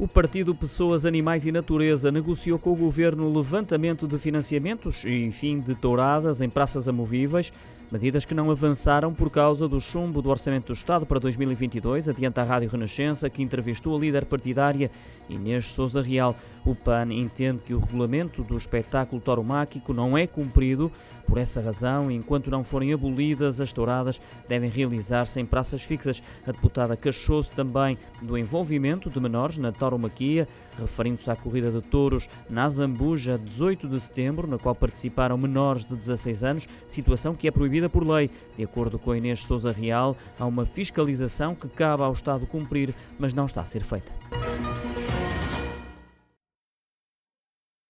O partido Pessoas, Animais e Natureza negociou com o governo o levantamento de financiamentos e fim de touradas em praças amovíveis, medidas que não avançaram por causa do chumbo do Orçamento do Estado para 2022, adianta a Rádio Renascença, que entrevistou a líder partidária Inês Souza Real. O PAN entende que o regulamento do espetáculo tauromáquico não é cumprido. Por essa razão, enquanto não forem abolidas, as touradas devem realizar-se em praças fixas. A deputada queixou-se também do envolvimento de menores na tauromaquia, referindo-se à corrida de touros na Zambuja, 18 de setembro, na qual participaram menores de 16 anos, situação que é proibida por lei. De acordo com a Inês Souza Real, há uma fiscalização que cabe ao Estado cumprir, mas não está a ser feita.